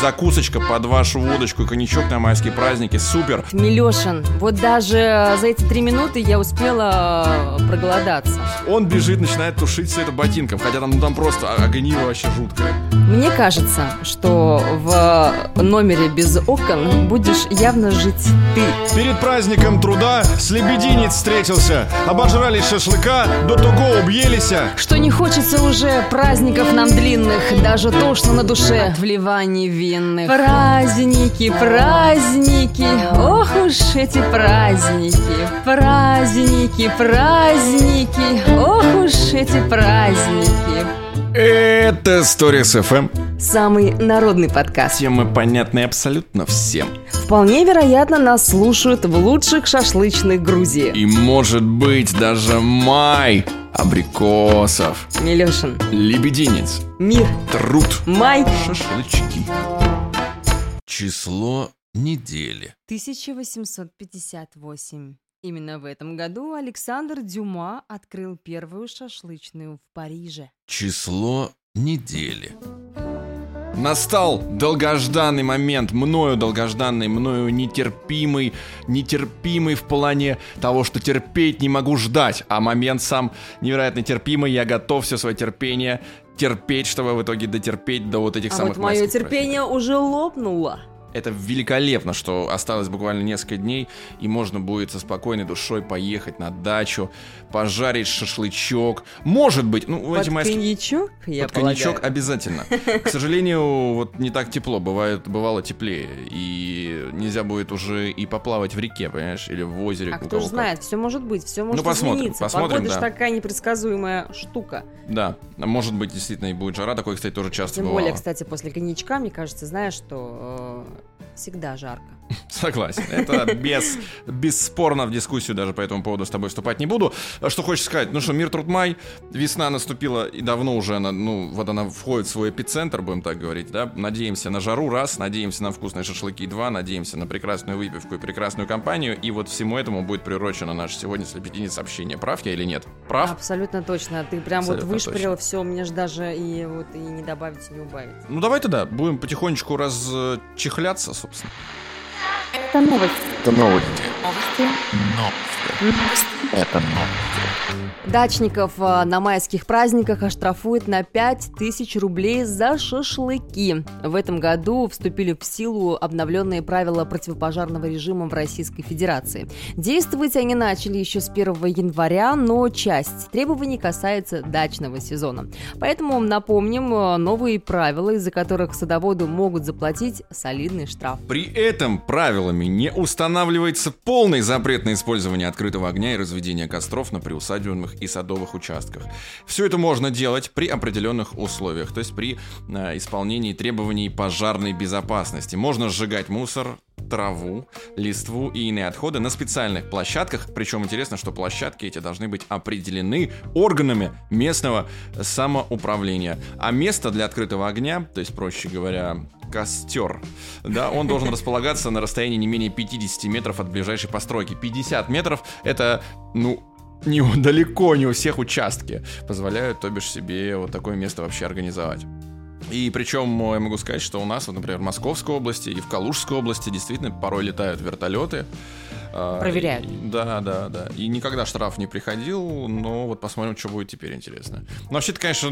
закусочка под вашу водочку и коньячок на майские праздники. Супер. Милешин, вот даже за эти три минуты я успела э, проголодаться. Он бежит, начинает тушить все это ботинком, хотя там, ну, там просто огниво вообще жуткое. Мне кажется, что в номере без окон будешь явно жить ты. Перед праздником труда с лебединец встретился. Обожрали шашлыка, до того объелись. Что не хочется уже праздников нам длинных, даже тошно на душе в Ливане винных. Праздники, праздники, ох уж эти праздники. Праздники, праздники, ох уж эти праздники. Это Stories FM. Самый народный подкаст. Темы понятны абсолютно всем. Вполне вероятно, нас слушают в лучших шашлычных Грузии. И может быть даже май абрикосов. Милешин. Лебединец. Мир. Труд. Май. Шашлычки. Число недели. 1858. Именно в этом году Александр Дюма открыл первую шашлычную в Париже. Число недели. Настал долгожданный момент, мною долгожданный, мною нетерпимый, нетерпимый в плане того, что терпеть не могу ждать, а момент сам невероятно терпимый, я готов все свое терпение терпеть, чтобы в итоге дотерпеть до вот этих а самых вот мое терпение праздников. уже лопнуло. Это великолепно, что осталось буквально несколько дней, и можно будет со спокойной душой поехать на дачу, пожарить шашлычок. Может быть, ну, Под эти майские... коньячок, я Под коньячок полагаю. обязательно. К сожалению, вот не так тепло, бывает, бывало теплее. И нельзя будет уже и поплавать в реке, понимаешь, или в озере. А кто знает, все может быть, все может посмотрим, измениться. посмотрим, Погода да. же такая непредсказуемая штука. Да, может быть, действительно и будет жара. Такое, кстати, тоже часто Тем бывало. более, кстати, после коньячка, мне кажется, знаешь, что э, всегда жарко. Согласен. Это без, бесспорно в дискуссию даже по этому поводу с тобой вступать не буду. Что хочешь сказать? Ну что, мир труд май, весна наступила и давно уже она, ну, вот она входит в свой эпицентр, будем так говорить, да? Надеемся на жару, раз, надеемся на вкусные шашлыки, два, надеемся на прекрасную выпивку и прекрасную компанию, и вот всему этому будет приурочено наше сегодня слепетине сообщение. Прав я или нет? Прав? Абсолютно точно. Ты прям Абсолютно вот вышпарил все, мне же даже и вот и не добавить, и не убавить. Ну давай тогда, будем потихонечку разчихляться, собственно. Это новости. Это новости. Новости. Это новости. Дачников э, на майских праздниках оштрафуют на 5000 рублей за шашлыки. В этом году вступили в силу обновленные правила противопожарного режима в Российской Федерации. Действовать они начали еще с 1 января, но часть требований касается дачного сезона. Поэтому напомним э, новые правила, из-за которых садоводу могут заплатить солидный штраф. При этом правилами не устанавливается полный запрет на использование открытого огня и разведение костров на приусадебных и садовых участках. Все это можно делать при определенных условиях, то есть при э, исполнении требований пожарной безопасности. Можно сжигать мусор, траву, листву и иные отходы на специальных площадках. Причем интересно, что площадки эти должны быть определены органами местного самоуправления. А место для открытого огня, то есть, проще говоря, костер, да, он должен располагаться на расстоянии не менее 50 метров от ближайшей постройки. 50 метров это, ну, не, далеко не у всех участки позволяют, то бишь, себе вот такое место вообще организовать. И причем э, я могу сказать, что у нас, вот, например, в Московской области и в Калужской области действительно порой летают вертолеты. А, Проверяют. и- да, да, да. И никогда штраф не приходил, но вот посмотрим, что будет теперь интересно. Но вообще-то, конечно,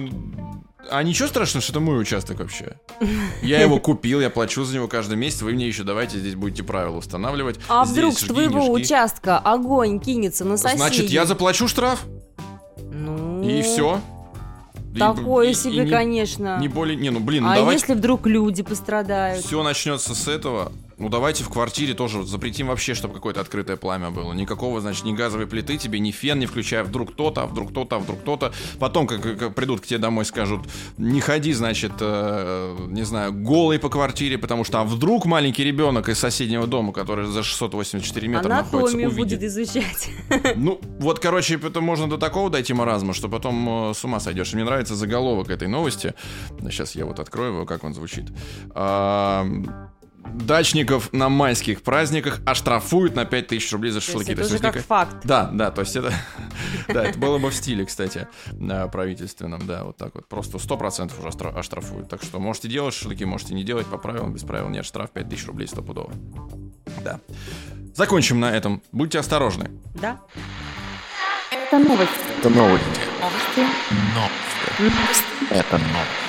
а ничего страшного, что это мой участок вообще. Я его купил, я плачу за него каждый месяц, вы мне еще давайте здесь будете правила устанавливать. А Здесь вдруг с твоего участка огонь кинется на соседей? Значит, я заплачу штраф, Ну, и все. Такое себе, не, конечно. Не более... Не, ну блин, ну а давайте... если вдруг люди пострадают? Все начнется с этого. Ну давайте в квартире тоже запретим вообще, чтобы какое-то открытое пламя было. Никакого, значит, ни газовой плиты тебе, ни фен не включая. Вдруг кто-то, а вдруг кто-то, а вдруг кто-то. Потом, как, как придут к тебе домой, скажут, не ходи, значит, э, не знаю, голый по квартире, потому что а вдруг маленький ребенок из соседнего дома, который за 684 метра находится, Анатомию увидит. будет изучать. Ну, вот, короче, это можно до такого дойти маразма, что потом э, с ума сойдешь. И мне нравится заголовок этой новости. Сейчас я вот открою его, как он звучит. А, дачников на майских праздниках оштрафуют на 5000 рублей за То есть шашлыки. это уже возникает- как факт. Да, да, то есть это, да, это было бы в стиле, кстати, правительственном, да, вот так вот. Просто 100% уже оштра- оштрафуют. Так что можете делать шашлыки, можете не делать, по правилам, без правил нет, штраф 5000 рублей стопудово. Да. Закончим на этом. Будьте осторожны. Да? Это новости. Это новости. Новости. Это новости.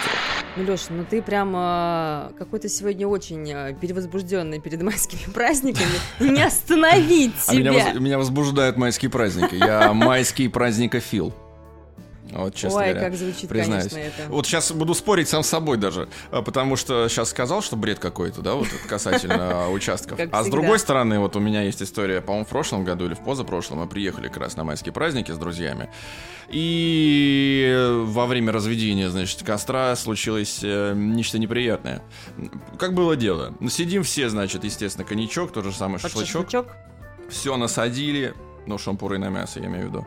Ну, Леша, ну ты прям э, какой-то сегодня очень э, перевозбужденный перед майскими праздниками. Не остановить А меня, себя. воз- меня возбуждают майские праздники. Я майский праздникофил. Вот, честно Ой, говоря. как звучит, признаюсь. конечно, это. Вот сейчас буду спорить сам с собой даже, а, потому что сейчас сказал, что бред какой-то, да, вот касательно участков. Как А с другой стороны, вот у меня есть история, по-моему, в прошлом году или в позапрошлом, мы приехали как раз на майские праздники с друзьями, и во время разведения, значит, костра случилось э, нечто неприятное. Как было дело? Сидим все, значит, естественно, коньячок, тот же шашлычок. шашлычок. Все насадили, ну, шампуры на мясо, я имею в виду.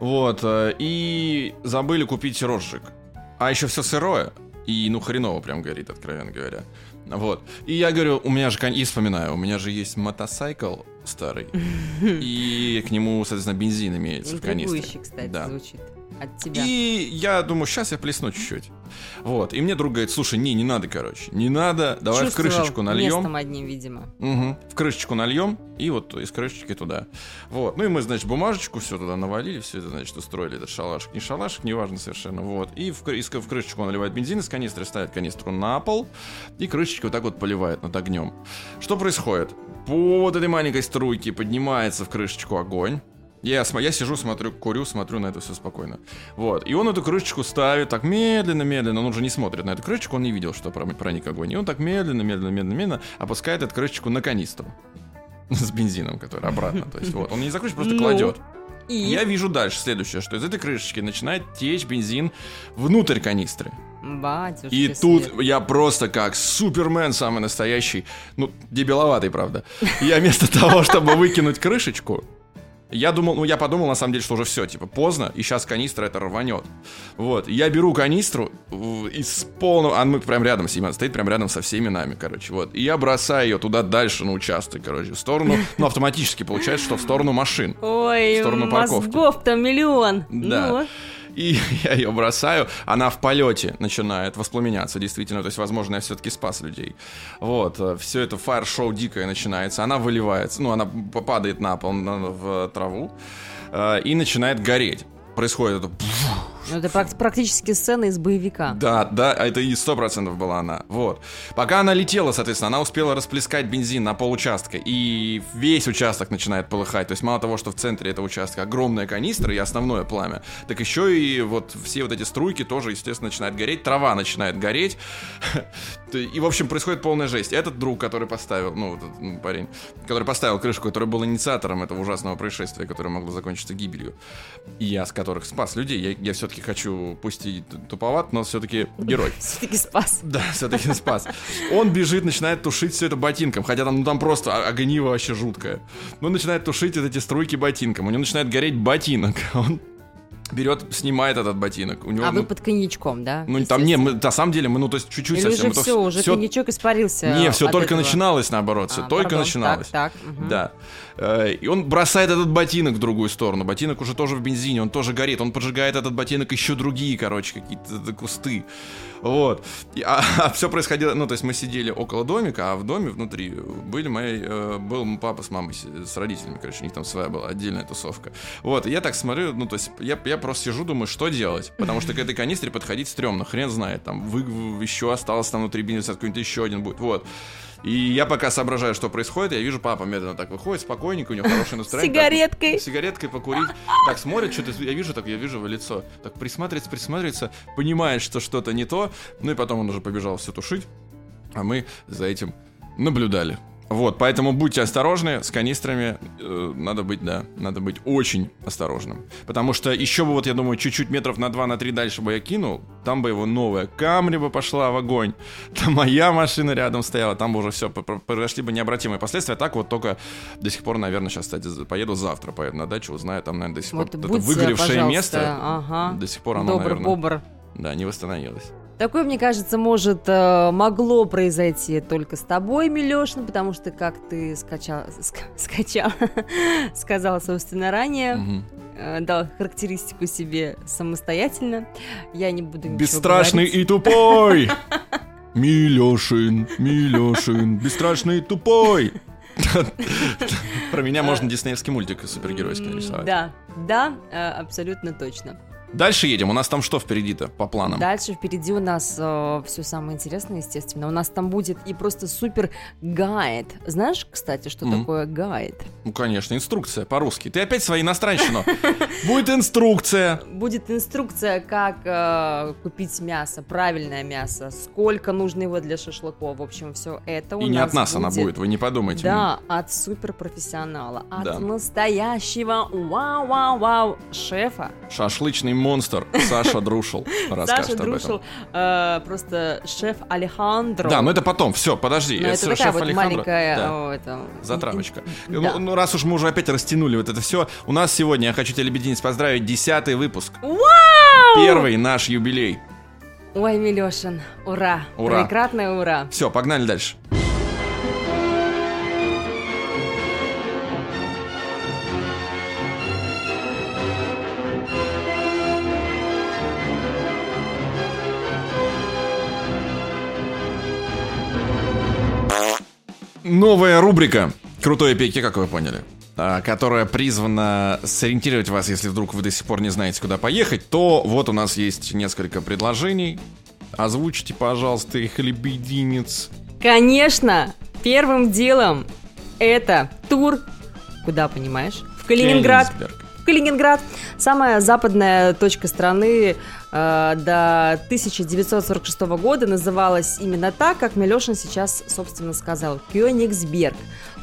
Вот, э, и забыли купить розжиг. А еще все сырое. И, ну, хреново прям горит, откровенно говоря. Вот. И я говорю, у меня же, и вспоминаю, у меня же есть мотоцикл старый. И к нему, соответственно, бензин имеется в канистре. Кстати, Да. звучит от тебя. И я думаю, сейчас я плесну чуть-чуть. Вот. И мне друг говорит, слушай, не, не надо, короче. Не надо, давай Чувствовал в крышечку нальем. местом одним, видимо. Мгм. В крышечку нальем и вот из крышечки туда. Вот. Ну и мы, значит, бумажечку все туда навалили, все это, значит, устроили этот шалашик. Не шалашик, неважно совершенно. Вот. И в, из- в крышечку он наливает бензин из канистры, ставит канистру на пол и крышечку вот так вот поливает над огнем. Что происходит? По вот этой маленькой струйке поднимается в крышечку огонь. Я, я сижу, смотрю, курю, смотрю на это все спокойно. Вот. И он эту крышечку ставит так медленно-медленно. Он уже не смотрит на эту крышечку, он не видел, что про- проник огонь. И он так медленно-медленно-медленно опускает эту крышечку на канистру. С бензином, который обратно. То есть вот. Он не закручивает, просто Ну, кладет. И Я вижу дальше следующее, что из этой крышечки начинает течь бензин внутрь канистры. батюшки И свет. тут я просто как супермен самый настоящий, ну, дебиловатый, правда. Я вместо того, чтобы выкинуть крышечку, я думал, ну, я подумал, на самом деле, что уже все, типа, поздно, и сейчас канистра это рванет. Вот, я беру канистру из полного, а мы прям рядом с ним, она стоит прям рядом со всеми нами, короче, вот. И я бросаю ее туда дальше на участок, короче, в сторону, ну, автоматически получается, что в сторону машин. Ой, в сторону парковки. мозгов-то миллион. Да. Ну, И я ее бросаю, она в полете начинает воспламеняться, действительно. То есть, возможно, я все-таки спас людей. Вот, все это фаер-шоу дикое начинается. Она выливается, ну, она падает на пол, на- в траву, э, и начинает гореть. Происходит это... ну, это прак- практически сцена из боевика. Да, да, это и сто процентов была она. Вот. Пока она летела, соответственно, она успела расплескать бензин на пол участка, и весь участок начинает полыхать. То есть мало того, что в центре этого участка огромная канистра и основное пламя, так еще и вот все вот эти струйки тоже, естественно, начинают гореть, трава начинает гореть. И, в общем, происходит полная жесть. Этот друг, который поставил, ну, этот, ну, парень, который поставил крышку, который был инициатором этого ужасного происшествия, которое могло закончиться гибелью, и я с которых спас людей, я, я все-таки хочу, пусть и туповат, но все-таки герой. Все-таки спас. Да, все-таки спас. Он бежит, начинает тушить все это ботинком, хотя там, ну, там просто о- огниво вообще жуткое. Он начинает тушить вот эти струйки ботинком, у него начинает гореть ботинок. Он берет, снимает этот ботинок. У него, А ну, вы под коньячком, да? ну, там не, мы, на самом деле, мы, ну, то есть чуть-чуть Или совсем. уже все, уже всё- коньячок испарился. Не, все только этого? начиналось, наоборот, все А, только пардон, начиналось. Так, так. мгм. Да. Э, И он бросает этот ботинок в другую сторону. Ботинок уже тоже в бензине, он тоже горит. Он поджигает этот ботинок еще другие, короче, какие-то кусты. Вот. И- а, все происходило, ну, то есть мы сидели около домика, а в доме внутри были мои, э, был папа с мамой, с, с родителями, короче, у них там своя была отдельная тусовка. Вот, и я так смотрю, ну, то есть я, я просто сижу, думаю, что делать, потому что к этой канистре подходить стрёмно, хрен знает, там вы, еще осталось там внутри бензин, какой-нибудь еще один будет, вот. И я пока соображаю, что происходит, я вижу, папа медленно так выходит, спокойненько, у него хорошее настроение. так, Сигареткой. сигареткой покурить. Так смотрит, что-то я вижу, так я вижу его лицо. Так присматривается, присматривается, понимает, что что-то не то. Ну и потом он уже побежал все тушить. А мы за этим наблюдали. Вот, поэтому будьте осторожны с канистрами. э, надо быть, да, надо быть очень осторожным. Потому что еще бы, вот я думаю, чуть-чуть метров на 2 на 3 дальше бы я кинул, там бы его новая Камри бы пошла в огонь. Там моя машина рядом стояла, там бы уже все, произошли бы необратимые последствия. Так вот только до сих пор, наверное, сейчас, кстати, за- поеду завтра, поеду на дачу, узнаю, там, наверное, до сих пор Вот это будьте, выгоревшее пожалуйста, место, ага. до сих пор оно, Добр, наверное, бобр. да, не восстановилось. Такое, мне кажется, может, э, могло произойти только с тобой, Милешин, потому что, как ты скачал, ск- скачал, сказал, собственно, ранее, Мгм. э, дал характеристику себе самостоятельно. Я не буду ничего Бесстрашный говорить. и тупой. Милешин, Милешин, бесстрашный и тупой. Про меня можно диснеевский мультик супергеройский нарисовать. Да, да, э, абсолютно точно. Дальше едем. У нас там что впереди-то по планам? Дальше впереди у нас все самое интересное, естественно. У нас там будет и просто супер гайд. Знаешь, кстати, что Мгм. такое гайд? Ну, конечно, инструкция по-русски. Ты опять свои иностранщину. Будет инструкция. Будет инструкция, как э, купить мясо, правильное мясо, сколько нужно его для шашлыков. В общем, все это у И нас не от нас она будет, вы не подумайте. Да, от суперпрофессионала, от Да. настоящего вау-вау-вау шефа. Шашлычный монстр Саша Друшел расскажет Саша. Друшел, э, просто шеф Алехандро. Да, но это потом. Все, подожди. Но это всё, такая шеф вот Алехандро. маленькая Да. о, это, Затравочка. Да. Ну, ну, раз уж мы уже опять растянули вот это все, у нас сегодня, я хочу тебя, Лебединец, поздравить, десятый выпуск. Первый наш юбилей. Ой, Милешин, ура! Ура. Прекрасное ура! Все, погнали дальше. Новая рубрика «Крутой пеки», как вы поняли а, которая призвана сориентировать вас, если вдруг вы до сих пор не знаете, куда поехать, то вот у нас есть несколько предложений. Озвучите, пожалуйста, их лебединец. Конечно, первым делом это тур, куда, понимаешь? В Калининград. В Калининград. Самая западная точка страны до 1946 года называлась именно так, как Милешин сейчас, собственно, сказал. Кёнигсберг.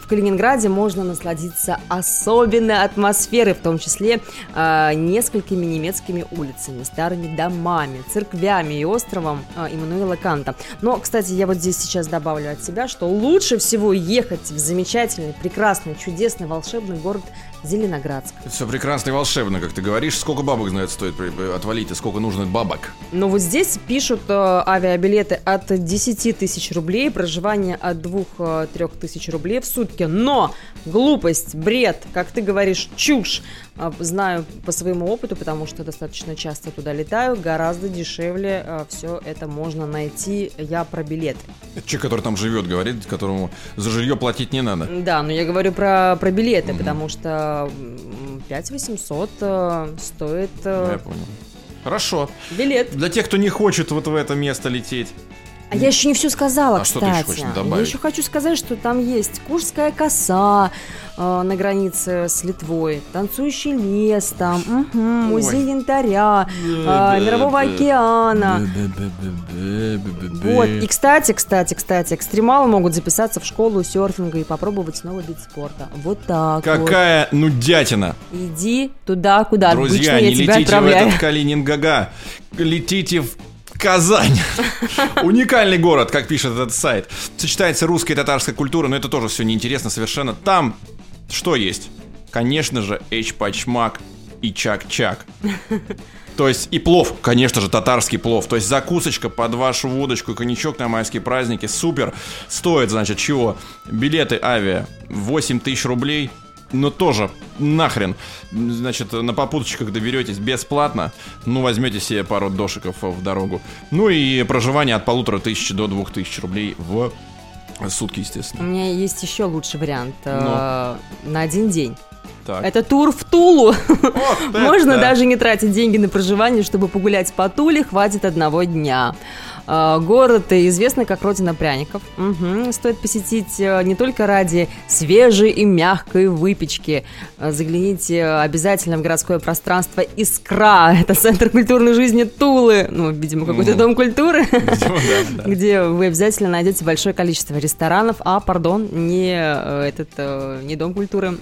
В Калининграде можно насладиться особенной атмосферой, в том числе э, несколькими немецкими улицами, старыми домами, церквями и островом э, Иммануила Канта. Но, кстати, я вот здесь сейчас добавлю от себя, что лучше всего ехать в замечательный, прекрасный, чудесный, волшебный город Зеленоградск. Все прекрасно и волшебно, как ты говоришь. Сколько бабок, знает, стоит отвалить, и сколько нужно бабок? Но вот здесь пишут э, авиабилеты от 10 тысяч рублей, проживание от 2-3 тысяч рублей в сутки. Но глупость, бред, как ты говоришь, чушь. Э, Знаю по своему опыту, потому что достаточно часто туда летаю, гораздо дешевле все это можно найти. Я про билеты. Это человек, который там живет, говорит, которому за жилье платить не надо. Да, но я говорю про, про билеты, Мгм. потому что м, 5 800 э, стоит Да, э, я понял. Хорошо. билет. Для тех, кто не хочет вот в это место лететь. А я еще не все сказала, А что кстати. ты еще хочешь я добавить? еще хочу сказать, что там есть Курская коса э, на границе с Литвой, танцующий лес там, мгм, музей янтаря, э, мирового океана. Вот. И, кстати, кстати, кстати, экстремалы могут записаться в школу серфинга и попробовать новый вид спорта. Вот так Какая нудятина. вот. Иди туда, куда Друзья, обычно не я тебя летите в этот Калининград. Летите в Казань. Уникальный город, как пишет этот сайт. Сочетается русская и татарская культура, но это тоже все неинтересно совершенно. Там что есть? Конечно же, эчпачмак и чак-чак. То есть и плов, конечно же, татарский плов. То есть закусочка под вашу водочку и коньячок на майские праздники. Супер. Стоит, значит, чего? Билеты авиа 8 тысяч рублей. Но тоже нахрен. Значит, на попуточках доберетесь бесплатно. Ну, возьмете себе пару дошиков в дорогу. Ну и проживание от полутора тысяч до двух тысяч рублей в сутки, У естественно. меня есть еще лучший вариант э, на один день. Так. Это тур в Тулу. Вот Можно это. даже не тратить деньги на проживание, чтобы погулять по Туле, хватит одного дня. А, Город известный как родина пряников. Мгм. Стоит посетить э, не только ради свежей и мягкой выпечки. А, Загляните обязательно в городское пространство Искра. Это центр культурной жизни Тулы. Ну, видимо, какой-то Ну. дом культуры. Видимо, да, да. где вы обязательно найдете большое количество ресторанов, а, пардон, не э, этот, э, не дом культуры.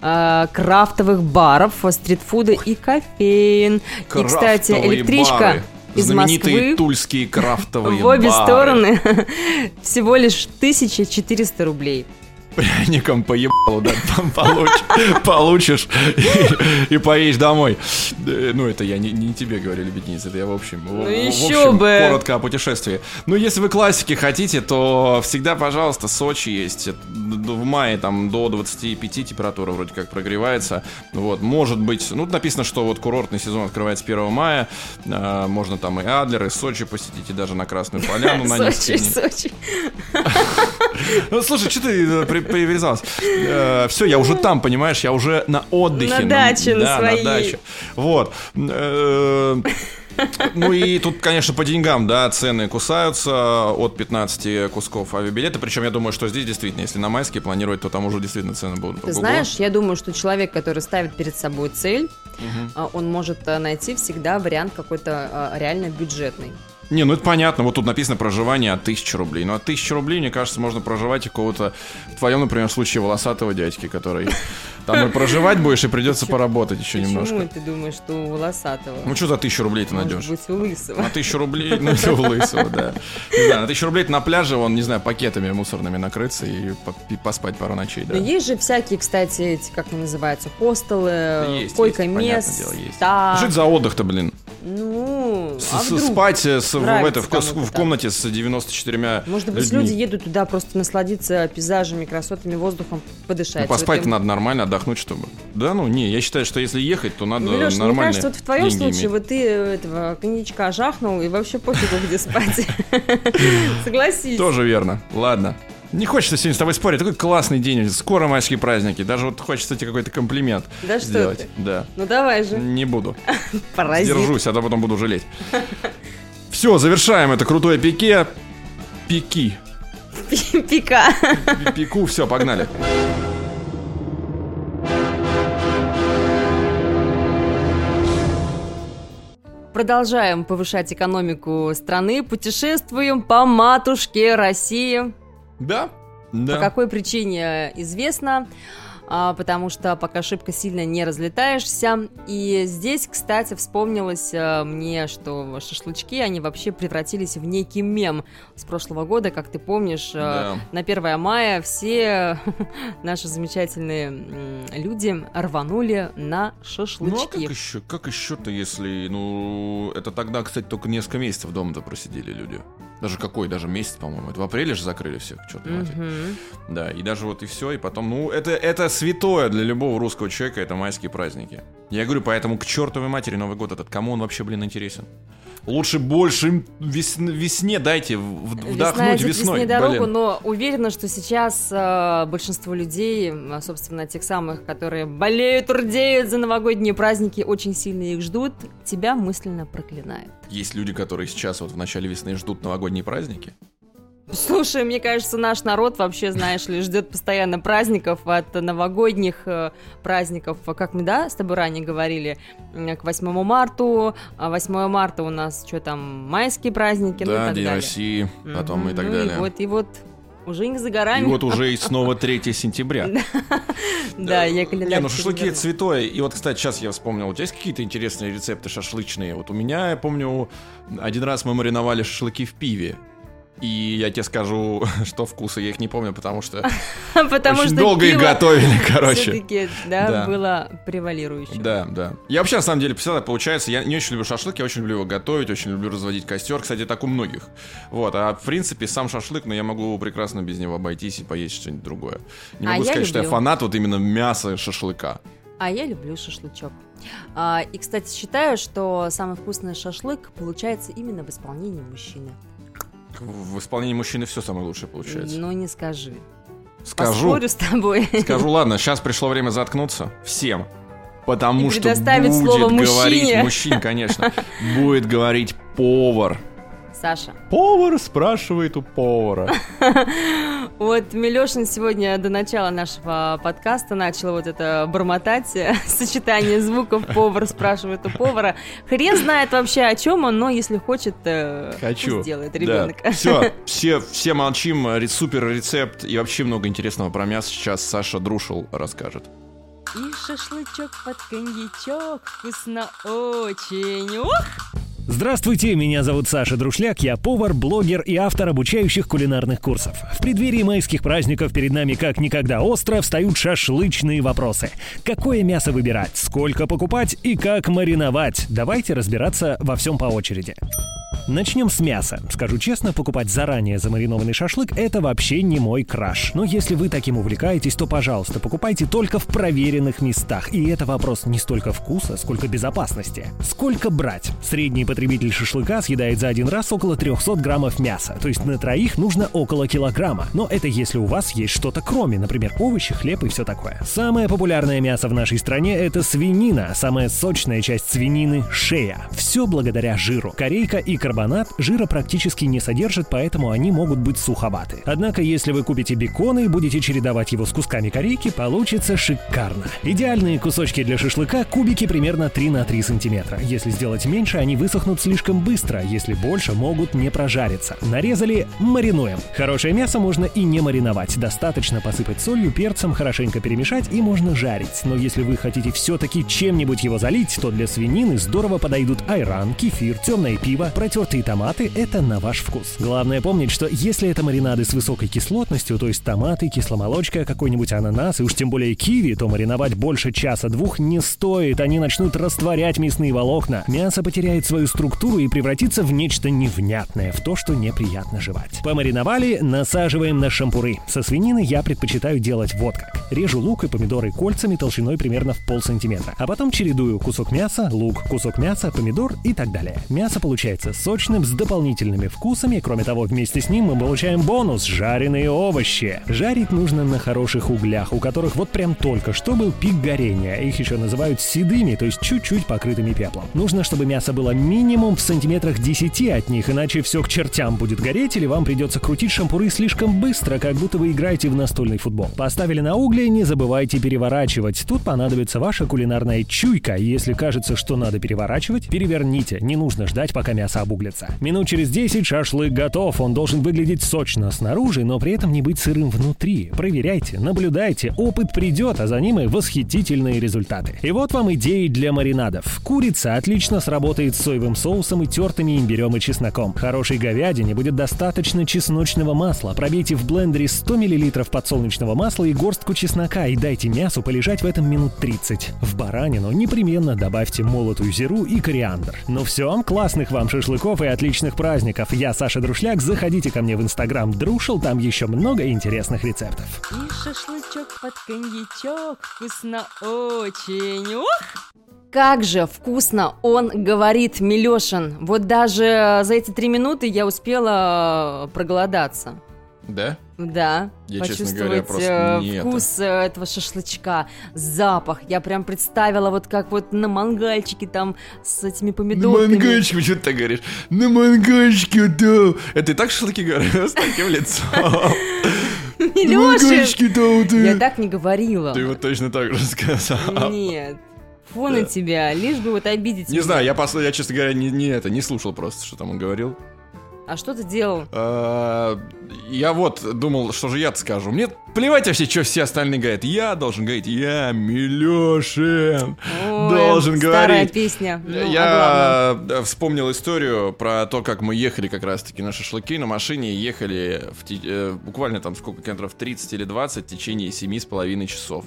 А, крафтовых баров, стритфуда и кофеин. И, кстати, Крафтовые электричка бары. Из Знаменитые Москвы тульские крафтовые в обе бары. стороны всего лишь 1400 рублей. Пряником по ебалу, да, получ- получишь и, и поедешь домой. Э, Ну, это я не, не тебе говорю, лебедница, это я в общем. в- в- в еще общем, бы. коротко о путешествии. Ну, если вы классики хотите, то всегда, пожалуйста, Сочи есть. В мае там до 25 температура вроде как прогревается. Вот, может быть, ну, написано, что вот курортный сезон открывается 1 мая. А, можно там и Адлер, и Сочи посетить, и даже на Красную Поляну на Сочи. Сочи. Ну, слушай, что ты э, привязалась? все, я уже там, понимаешь, я уже на отдыхе. На даче, на своей. на даче. Вот. Э, Ну и тут, конечно, по деньгам, да, цены кусаются от 15 кусков авиабилета. Причем я думаю, что здесь действительно, если на майские планировать, то там уже действительно цены будут. Ты знаешь, я думаю, что человек, который ставит перед собой цель, а, он может найти всегда вариант какой-то реально бюджетный. Не, ну это понятно. Вот тут написано проживание от 1000 рублей. Ну от 1000 рублей, мне кажется, можно проживать у кого-то, в твоем, например, случае, волосатого дядьки, который там и проживать будешь, и придется поработать еще Почему немножко. ты думаешь, что у волосатого? Ну что за 1000 рублей ты Может найдешь? быть, у лысого. На тысячу рублей, ну у лысого, да. Не знаю, на тысячу рублей на пляже, он, не знаю, пакетами мусорными накрыться и по- и поспать пару ночей, да. Есть же всякие, кстати, эти, как они называются, хостелы, Есть, койка есть, понятное мест. дело, есть. Да. Жить за отдых-то, блин. Ну, а вдруг? спать э, с- в, это, в, в комнате с 94 Может быть, людьми. люди едут туда просто насладиться пейзажами, красотами, воздухом, подышать. Ну, поспать Вот им- надо нормально, отдохнуть, чтобы. Да, ну не, я считаю, что если ехать, то надо Ну, Лёш, мне нормально. кажется, вот в твоем случае вот ты э, этого коньячка жахнул и вообще пофигу, где спать. Согласись. Тоже верно. Ладно. Не хочется сегодня с тобой спорить. Такой классный день. Скоро майские праздники. Даже вот хочется тебе какой-то комплимент Да что сделать. ты. Да. Ну давай же, Не буду. паразит. Держусь, а то потом буду жалеть. Все, завершаем это крутое пике. Пики. Пика. Пику, все, погнали. Продолжаем повышать экономику страны, путешествуем по матушке России. Да? По Да. какой причине известно, потому что пока шибко сильно не разлетаешься. И здесь, кстати, вспомнилось а, мне, что шашлычки, они вообще превратились в некий мем с прошлого года, как ты помнишь. а, Да. На 1 мая все наши замечательные люди рванули на Ну а шашлычки. как еще? Как еще-то, если, ну, это тогда, кстати, только несколько месяцев дома-то просидели люди. Даже какой, даже месяц, по-моему. Это в апреле же закрыли всех, черт. Мгм. Да, и даже вот и все, и потом, ну, это, это святое для любого русского человека, это майские праздники. Я говорю, поэтому к чертовой матери Новый год этот, кому он вообще, блин, интересен? Лучше больше весн- весне дайте Весна вдохнуть идет весной. весне дорогу, блин. но уверена, что сейчас э, большинство людей, собственно, тех самых, которые болеют, рдеют за новогодние праздники, очень сильно их ждут, тебя мысленно проклинают. Есть люди, которые сейчас вот в начале весны ждут новогодние праздники. Слушай, мне кажется, наш народ вообще, знаешь ли, ждет постоянно праздников, от новогодних э, праздников, как мы, да, с тобой ранее говорили, к 8 марту, а 8 марта у нас что там, майские праздники, ну и да, так День далее. России, потом и Мгм, так ну далее. И вот, и вот уже не за И горами. вот уже и снова 3 сентября. Да, я Не, календарь ну шашлыки это святое. И вот, кстати, сейчас я вспомнил, у тебя есть какие-то интересные рецепты шашлычные? Вот у меня, я помню, один раз мы мариновали шашлыки в пиве. И я тебе скажу, что вкусы, я их не помню, потому что Потому очень что долго их готовили, короче. да, Да. было превалирующим. Да, да. Я вообще, на самом деле, всегда получается, я не очень люблю шашлык, я очень люблю его готовить, очень люблю разводить костер. Кстати, так у многих. Вот, а в принципе, сам шашлык, но я могу прекрасно без него обойтись и поесть что-нибудь другое. Не А могу я сказать, что я фанат вот именно мяса шашлыка. А я люблю шашлычок. А, и, кстати, считаю, что самый вкусный шашлык получается именно в исполнении мужчины. В в исполнении мужчины все самое лучшее получается. Ну, не скажи. Скажу, Поспорю с тобой. скажу, ладно, сейчас пришло время заткнуться всем. Потому И что будет слово говорить мужчине. мужчин, конечно, будет говорить повар. Саша. Повар спрашивает у повара. Вот Милешин сегодня до начала нашего подкаста начал вот это бормотать, сочетание звуков повар спрашивает у повара. Хрен знает вообще о чем он, но если хочет, э, Хочу. пусть делает ребенок. Все, все, все молчим. Супер рецепт и вообще много интересного про мясо сейчас Саша Друшел расскажет. И шашлычок под коньячок вкусно очень. Ух! Здравствуйте, меня зовут Саша Друшляк, я повар, блогер и автор обучающих кулинарных курсов. В преддверии майских праздников перед нами как никогда остро встают шашлычные вопросы. Какое мясо выбирать, сколько покупать и как мариновать? Давайте разбираться во всем по очереди. Начнем с мяса. Скажу честно, покупать заранее замаринованный шашлык – это вообще не мой краш. Но если вы таким увлекаетесь, то, пожалуйста, покупайте только в проверенных местах. И это вопрос не столько вкуса, сколько безопасности. Сколько брать? Средний потребитель шашлыка съедает за один раз около 300 граммов мяса. То есть на троих нужно около килограмма. Но это если у вас есть что-то кроме, например, овощи, хлеб и все такое. Самое популярное мясо в нашей стране – это свинина. Самая сочная часть свинины – шея. Все благодаря жиру. Корейка и карбонат жира практически не содержат, поэтому они могут быть суховаты. Однако, если вы купите бекон и будете чередовать его с кусками корейки, получится шикарно. Идеальные кусочки для шашлыка – кубики примерно 3 на 3 сантиметра. Если сделать меньше, они высохнут слишком быстро, если больше, могут не прожариться. Нарезали – маринуем. Хорошее мясо можно и не мариновать. Достаточно посыпать солью, перцем, хорошенько перемешать и можно жарить. Но если вы хотите все-таки чем-нибудь его залить, то для свинины здорово подойдут айран, кефир, темное пиво, протертые томаты – это на ваш вкус. Главное помнить, что если это маринады с высокой кислотностью, то есть томаты, кисломолочка, какой-нибудь ананас и уж тем более киви, то мариновать больше часа-двух не стоит. Они начнут растворять мясные волокна. Мясо потеряет свою структуру и превратится в нечто невнятное, в то, что неприятно жевать. Помариновали, насаживаем на шампуры. Со свинины я предпочитаю делать вот как. Режу лук и помидоры кольцами толщиной примерно в полсантиметра. А потом чередую кусок мяса, лук, кусок мяса, помидор и так далее. Мясо получается сочным, с дополнительными вкусами. Кроме того, вместе с ним мы получаем бонус – жареные овощи. Жарить нужно на хороших углях, у которых вот прям только что был пик горения. Их еще называют седыми, то есть чуть-чуть покрытыми пеплом. Нужно, чтобы мясо было минимум в сантиметрах 10 от них, иначе все к чертям будет гореть, или вам придется крутить шампуры слишком быстро, как будто вы играете в настольный футбол. Поставили на угли, не забывайте переворачивать. Тут понадобится ваша кулинарная чуйка, если кажется, что надо переворачивать, переверните. Не нужно ждать, пока мясо обуглится. Минут через 10 шашлык готов. Он должен выглядеть сочно снаружи, но при этом не быть сырым внутри. Проверяйте, наблюдайте, опыт придет, а за ним и восхитительные результаты. И вот вам идеи для маринадов. Курица отлично сработает с соевым соусом и тертыми имбирем и чесноком. Хорошей говядине будет достаточно чесночного масла. Пробейте в блендере 100 мл подсолнечного масла и горстку чеснока и дайте мясу полежать в этом минут 30. В баранину непременно добавьте молотую зиру и кориандр. Ну все, классных вам шашлыков и отличных праздников. Я Саша Друшляк, заходите ко мне в инстаграм Друшел, там еще много интересных рецептов. И шашлычок под коньячок, вкусно очень. Ух! Как же вкусно он говорит, Милешин. Вот даже за эти три минуты я успела э, проголодаться. Да? Да, Я, честно говоря, просто э, не вкус э, этого шашлычка, запах. Я прям представила вот как вот на мангальчике там с этими На помидорками. мангальчике, почему ты так говоришь? На мангальчике, да. Это и так шашлыки говорю с таким лицом. На да, вот Я так не говорила. Ты вот точно так же сказал. Нет. Фу на тебя, лишь бы вот обидеть Не меня. знаю, я, пос- я, честно говоря, не, не это, не слушал просто, что там он говорил. А что ты делал? А, Я вот думал, что же я-то скажу. Мне плевать вообще, что все остальные говорят. Я должен говорить, я Милешин. Должен старая говорить. песня. Ну? Я э, вспомнил историю про то, как мы ехали как раз-таки на шашлыки на машине, ехали э, буквально там сколько километров, 30 или 20 в течение семи с половиной часов.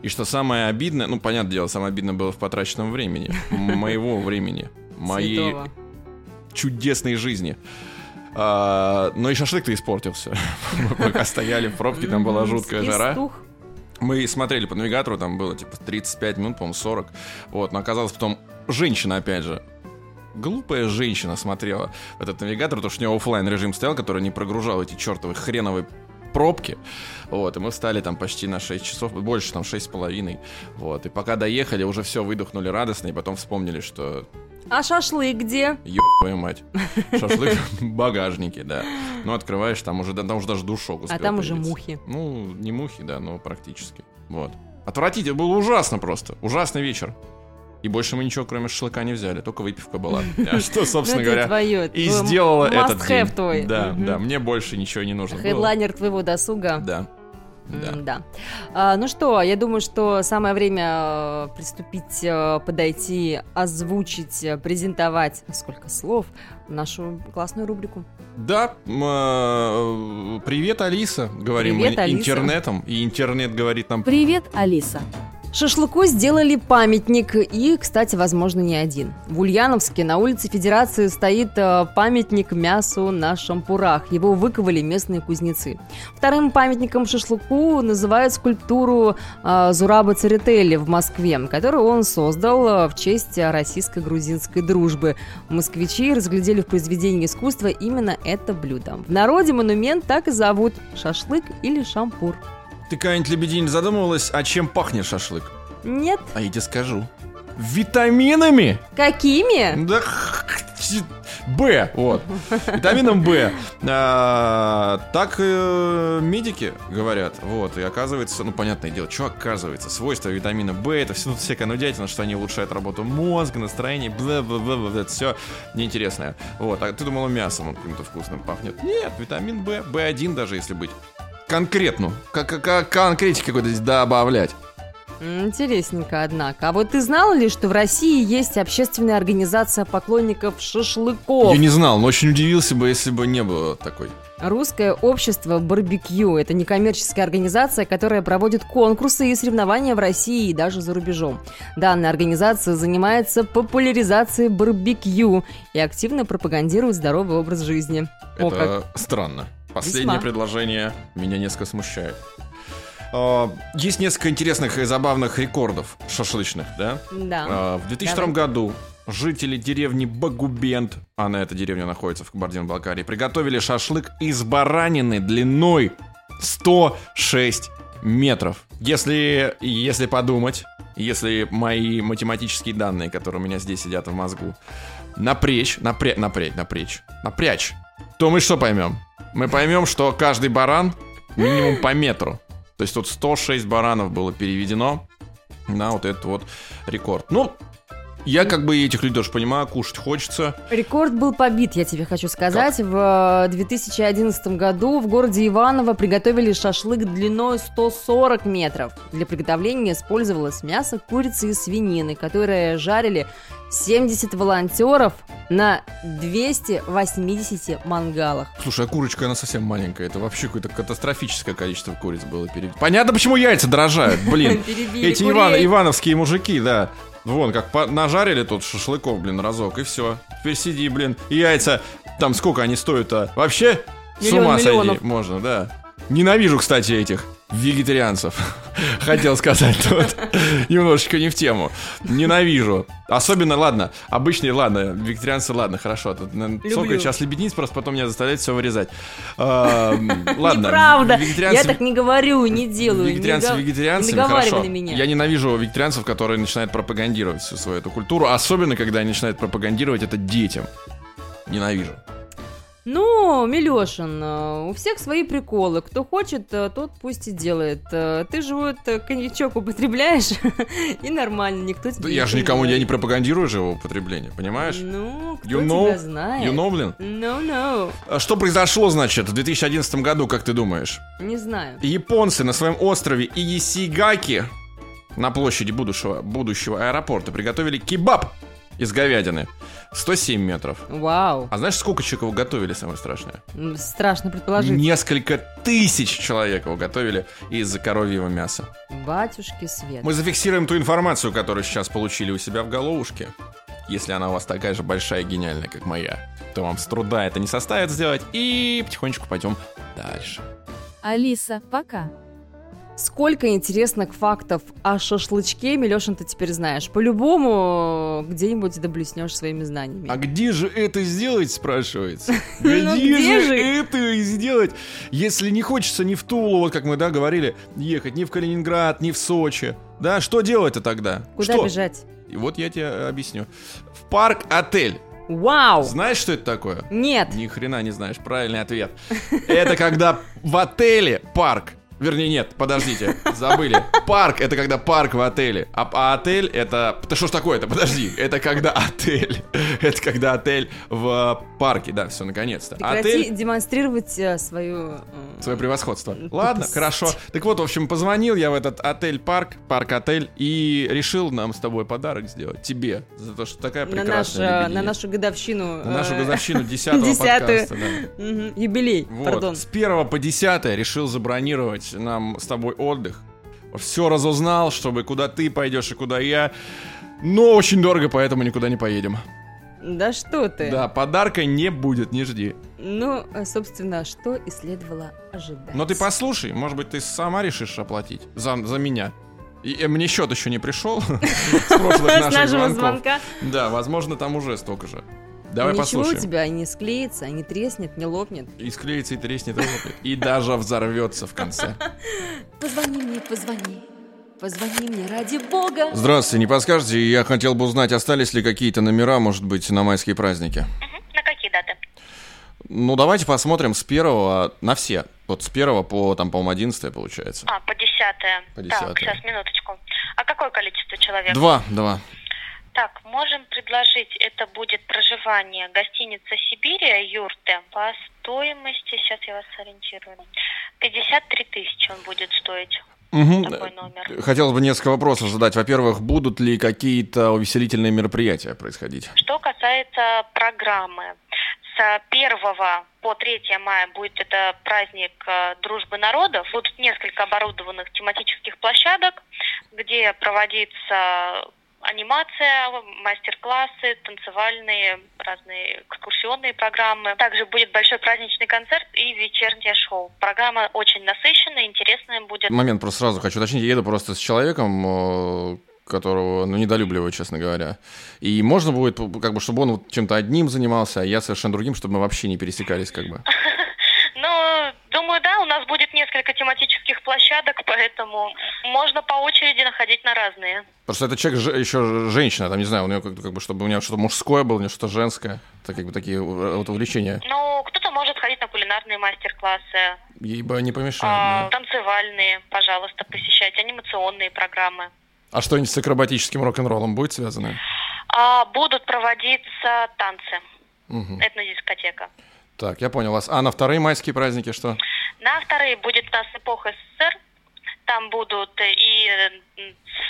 И что самое обидное, ну, понятное дело, самое обидное было в потраченном времени, моего времени, моей чудесной жизни. А, но и шашлык-то испортился. Мы пока стояли в пробке, там была жуткая жара. Мы смотрели по навигатору, там было типа 35 минут, по-моему, 40. Вот, но оказалось потом женщина, опять же, глупая женщина смотрела этот навигатор, потому что у нее оффлайн режим стоял, который не прогружал эти чертовы хреновые пробки. Вот, и мы встали там почти на 6 часов, больше, там 6 с половиной. Вот, и пока доехали, уже все выдохнули радостно, и потом вспомнили, что А шашлык где? Ёб твою мать. Шашлык в багажнике, да. Ну, открываешь, там уже, там уже даже душок успел А там уже мухи. Ну, не мухи, да, но практически. Вот. Отвратительно, было ужасно просто. Ужасный вечер. И больше мы ничего, кроме шашлыка, не взяли, только выпивка была. А Что, собственно Ну, это говоря, твое, и сделала этот день. твой. Да, да, мне больше ничего не нужно. Хедлайнер твоего досуга. Да. Да. Да. А, ну что, я думаю, что самое время э, приступить, э, подойти, озвучить, э, презентовать, сколько слов, нашу классную рубрику. Да, привет, Алиса, говорим Привет, мы Алиса. интернетом, и интернет говорит нам Привет, Алиса. Шашлыку сделали памятник, и, кстати, возможно, не один. В Ульяновске на улице Федерации стоит э, памятник мясу на шампурах. Его выковали местные кузнецы. Вторым памятником шашлыку называют скульптуру э, Зураба Церетели в Москве, которую он создал э, в честь российско-грузинской дружбы. Москвичи разглядели в произведении искусства именно это блюдо. В народе монумент так и зовут – шашлык или шампур. Ты, Кань-нибудь, Лебединь, задумывалась, а чем пахнет шашлык? Нет. А я тебе скажу. Витаминами? Какими? Да, Б, вот. Витамином Б. А, так э, медики говорят. Вот, и оказывается, ну, понятное дело, что оказывается? Свойства витамина В, это все, ну, всякая нудятина, что они улучшают работу мозга, настроение, бла-бла-бла, это все неинтересное. Вот, а ты думала, мясом он каким-то вкусным пахнет? Нет, витамин В, В1 даже, если быть. Конкретно, как, как конкретики какой-то добавлять. Интересненько, однако. А вот ты знал ли, что в России есть общественная организация поклонников шашлыков? Я не знал, но очень удивился бы, если бы не было такой. Русское общество барбекю – это некоммерческая организация, которая проводит конкурсы и соревнования в России и даже за рубежом. Данная организация занимается популяризацией барбекю и активно пропагандирует здоровый образ жизни. О, как. Это странно. Последнее Весьма. предложение меня несколько смущает. А, Есть несколько интересных и забавных рекордов шашлычных, да? Да. А, В 2002 Давай. году жители деревни Багубент, она эта деревня находится в Кабардино-Балкарии, приготовили шашлык из баранины длиной 106 метров. Если, если подумать, если мои математические данные, которые у меня здесь сидят в мозгу, напрячь, напрячь, напрячь, напрячь, напрячь, то мы что поймем? Мы поймем, что каждый баран минимум по метру. То есть тут 106 баранов было переведено на вот этот вот рекорд. Ну, я как бы этих людей тоже понимаю, кушать хочется. Рекорд был побит, я тебе хочу сказать. В э, 2011 году в городе Иваново приготовили шашлык длиной 140 метров. Для приготовления использовалось мясо курицы и свинины, которые жарили 70 волонтеров на 280 мангалах. Слушай, а курочка, она совсем маленькая. Это вообще какое-то катастрофическое количество куриц было переведено. Понятно, почему яйца дорожают, блин. Эти ивановские мужики, да. Вон, как по- нажарили тут шашлыков, блин, разок, и все. Теперь сиди, блин. И яйца, там сколько они стоят-то? Вообще, с Миллион ума миллионов. можно, да. Ненавижу, кстати, этих вегетарианцев. Хотел сказать тут. Немножечко не в тему. Ненавижу. Особенно, ладно, обычные, ладно, вегетарианцы, ладно, хорошо. Тут. Сколько сейчас лебедниц, просто потом меня заставляют все вырезать. А, Ладно. Неправда, я вегетарианцы- так не говорю, не делаю. Вегетарианцы вегетарианцами, наговаривай хорошо. Я ненавижу вегетарианцев, которые начинают пропагандировать всю свою эту культуру, особенно когда они начинают пропагандировать это детям. Ненавижу. Ну, Милешин, э, у всех свои приколы. Кто хочет, э, тот пусть и делает. Э, Ты же вот коньячок употребляешь, и нормально, никто тебе Я же никому я не пропагандирую же его употребление, понимаешь? Ну, кто You know? тебя знает? You know, блин? No, no, А Что произошло, значит, в 2011 году, как ты думаешь? не знаю. Японцы на своем острове Иесигаки на площади будущего, будущего аэропорта приготовили кебаб из говядины. 107 метров. Вау, А знаешь, сколько человек его готовили, самое страшное? Страшно предположить. Несколько тысяч человек его готовили из коровьего мяса. Батюшки свет. Мы зафиксируем ту информацию, которую сейчас получили у себя в головушке. Если она у вас такая же большая и гениальная, как моя, то вам с труда это не составит сделать. И потихонечку пойдем дальше. Алиса, пока. Сколько интересных фактов о шашлычке, Милешин, ты теперь знаешь. По-любому э, где-нибудь доблеснешь своими знаниями. А где же это сделать, спрашивается? Ну Где же это сделать, если не хочется ни в Тулу, вот как мы, да, говорили, ехать, ни в Калининград, ни в Сочи? Да, что делать-то тогда? Куда бежать? И вот я тебе объясню. В парк-отель. Вау! Знаешь, что это такое? Нет. Ни хрена не знаешь. Правильный ответ. Это когда в отеле парк. Вернее, нет, подождите, забыли. Парк это когда парк в отеле. А, а отель это. Да что ж такое-то? Подожди. Это когда отель. Это когда отель в парке. Да, все, наконец-то. Прекрати Отель. демонстрировать э, свою... э, Свое превосходство. Ладно, Тупость. хорошо. Так вот, в общем, позвонил я в этот отель-парк, парк-отель, и решил нам с тобой подарок сделать. Тебе. За то, что такая на, наш, прекрасная э, на нашу годовщину. На нашу э, годовщину 10 десятую. подкаста. да. мгм, Юбилей, Вот, пардон. с 1 по 10 решил забронировать нам с тобой отдых. Все разузнал, чтобы куда ты пойдешь и куда я. Но очень дорого, поэтому никуда не поедем. Да что ты. Да, подарка не будет, не жди. Ну, э, собственно, что и следовало ожидать. Но ты послушай, может быть, ты сама решишь оплатить за, за меня. И э, мне счет еще не пришел с прошлых наших звонков. Да, возможно, там уже столько же. Давай Ничего у послушаем. тебя не склеится, не треснет, не лопнет. И склеится, и треснет, и лопнет. И даже взорвется в конце. Позвони мне, позвони. Позвони мне ради бога. Здравствуйте, не подскажете? Я хотел бы узнать, остались ли какие-то номера, может быть, на майские праздники. На какие даты? Ну, давайте посмотрим с первого на все. Вот с первого по, там, по-моему, 11 получается. А, по десятое. По Так, десятое. сейчас, минуточку. А какое количество человек? Два, два. Так, можем предложить, это будет проживание гостиница Сибирия, юрты, по стоимости, сейчас я вас ориентирую, 53 тысячи он будет стоить, Мгм. такой номер. Хотелось бы несколько вопросов задать. Во-первых, будут ли какие-то увеселительные мероприятия происходить? Что касается программы, с 1 по 3 мая будет это праздник э, дружбы народов. Будут несколько оборудованных тематических площадок, где проводится анимация, мастер-классы, танцевальные, разные экскурсионные программы. Также будет большой праздничный концерт и вечернее шоу. Программа очень насыщенная, интересная будет. Момент просто сразу хочу уточнить. Я еду просто с человеком, э, которого, ну, недолюбливаю, честно говоря. И можно будет, как бы, чтобы он чем-то одним занимался, а я совершенно другим, чтобы мы вообще не пересекались, как бы. Ну, думаю, да, несколько тематических площадок, поэтому можно по очереди находить на разные. Просто этот человек же- еще женщина, там, не знаю, у нее как, как бы, чтобы у нее что-то мужское было, у нее что-то женское. Это как бы такие э, вот увлечения. Ну, кто-то может ходить на кулинарные мастер-классы, Ей бы не помешает. а, да. танцевальные, пожалуйста, посещать, анимационные программы. А что-нибудь с акробатическим рок-н-роллом будет связано? А, будут проводиться танцы. Мгм. Этнодискотека. Так, я понял вас. А на вторые майские праздники что? На вторые будет у нас эпоха СССР. Там будут и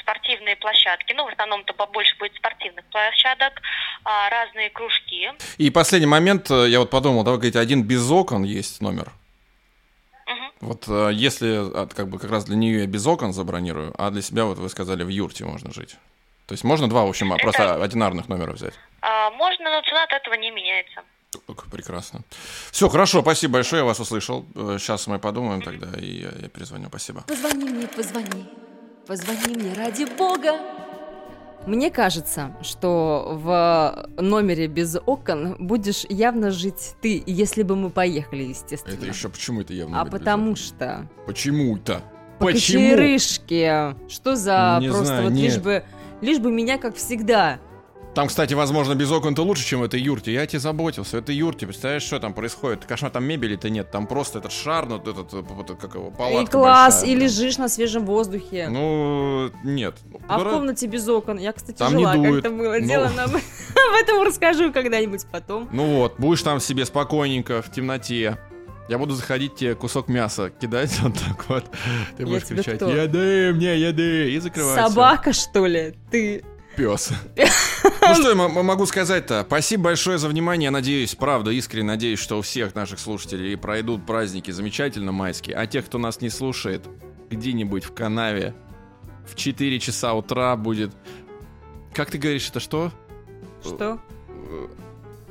спортивные площадки. Ну, в основном-то побольше будет спортивных площадок, а, разные кружки. И последний момент, э, я вот подумал, да, вы говорите, один без окон есть номер. Вот э, если а, как бы как раз для нее я без окон забронирую, а для себя вот вы сказали в юрте можно жить. То есть можно два, в общем, а, просто одинарных номера взять. А, можно, но цена от этого не меняется. Ок, Прекрасно. Все, хорошо, спасибо большое, я вас услышал. Сейчас мы подумаем тогда, и я, я перезвоню. Спасибо. Позвони мне, позвони. Позвони мне ради бога. Мне кажется, что в номере без окон будешь явно жить ты, если бы мы поехали, естественно. Это еще почему это явно? А без потому окон? что Почему-то? по Почему? кочерышке. Что за Не просто знаю, вот лишь нет. бы лишь бы меня как всегда. Там, кстати, возможно, без окон-то лучше, чем в этой юрте. Я тебе заботился. Это юрте, представляешь, что там происходит? Кошмар, там мебели-то нет. Там просто этот шар, ну, этот, э, вот, как его, палатка и класс, большая, и прям. лежишь на свежем воздухе. Ну, нет. а в Дура- комнате без окон. Я, кстати, Там не жила, как это было Ну. делано. Об этом расскажу когда-нибудь потом. Ну вот, будешь там себе спокойненько, в темноте. Я буду заходить тебе кусок мяса кидать вот так вот. Ты Я будешь кричать, кто? еды мне, еды, и закрывать. Собака, что ли? Ты. Пес. Ну что я могу сказать-то? Спасибо большое за внимание. Я надеюсь, правда, искренне надеюсь, что у всех наших слушателей пройдут праздники замечательно майские. А тех, кто нас не слушает, где-нибудь в канаве в 4 часа утра будет... Как ты говоришь, это что? Что?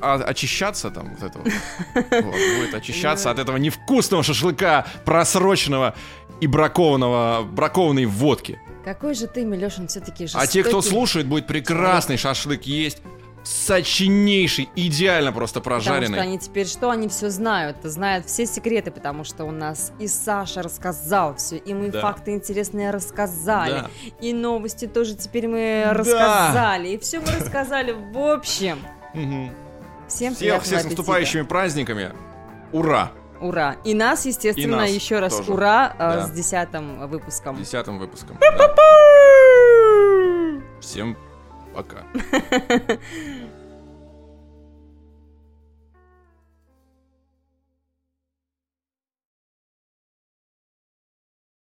а, очищаться там вот это вот. Вот, будет очищаться от этого невкусного шашлыка, просроченного и бракованного, бракованной водки. Какой же ты, Милешин, все-таки А те, кто слушает, будет прекрасный шашлык есть. Сочнейший, идеально просто Потому что прожаренный. они теперь что? Они все знают, знают все секреты, потому что у нас и Саша рассказал все, и мы Да. факты интересные рассказали, Да. и новости тоже теперь мы Да. рассказали, и все мы рассказали. В общем, всем Всех, всех с наступающими праздниками. Ура! Ура! И нас, естественно, нас еще раз тоже. ура э, Да. с десятым выпуском. Десятым выпуском. Да. Всем пока.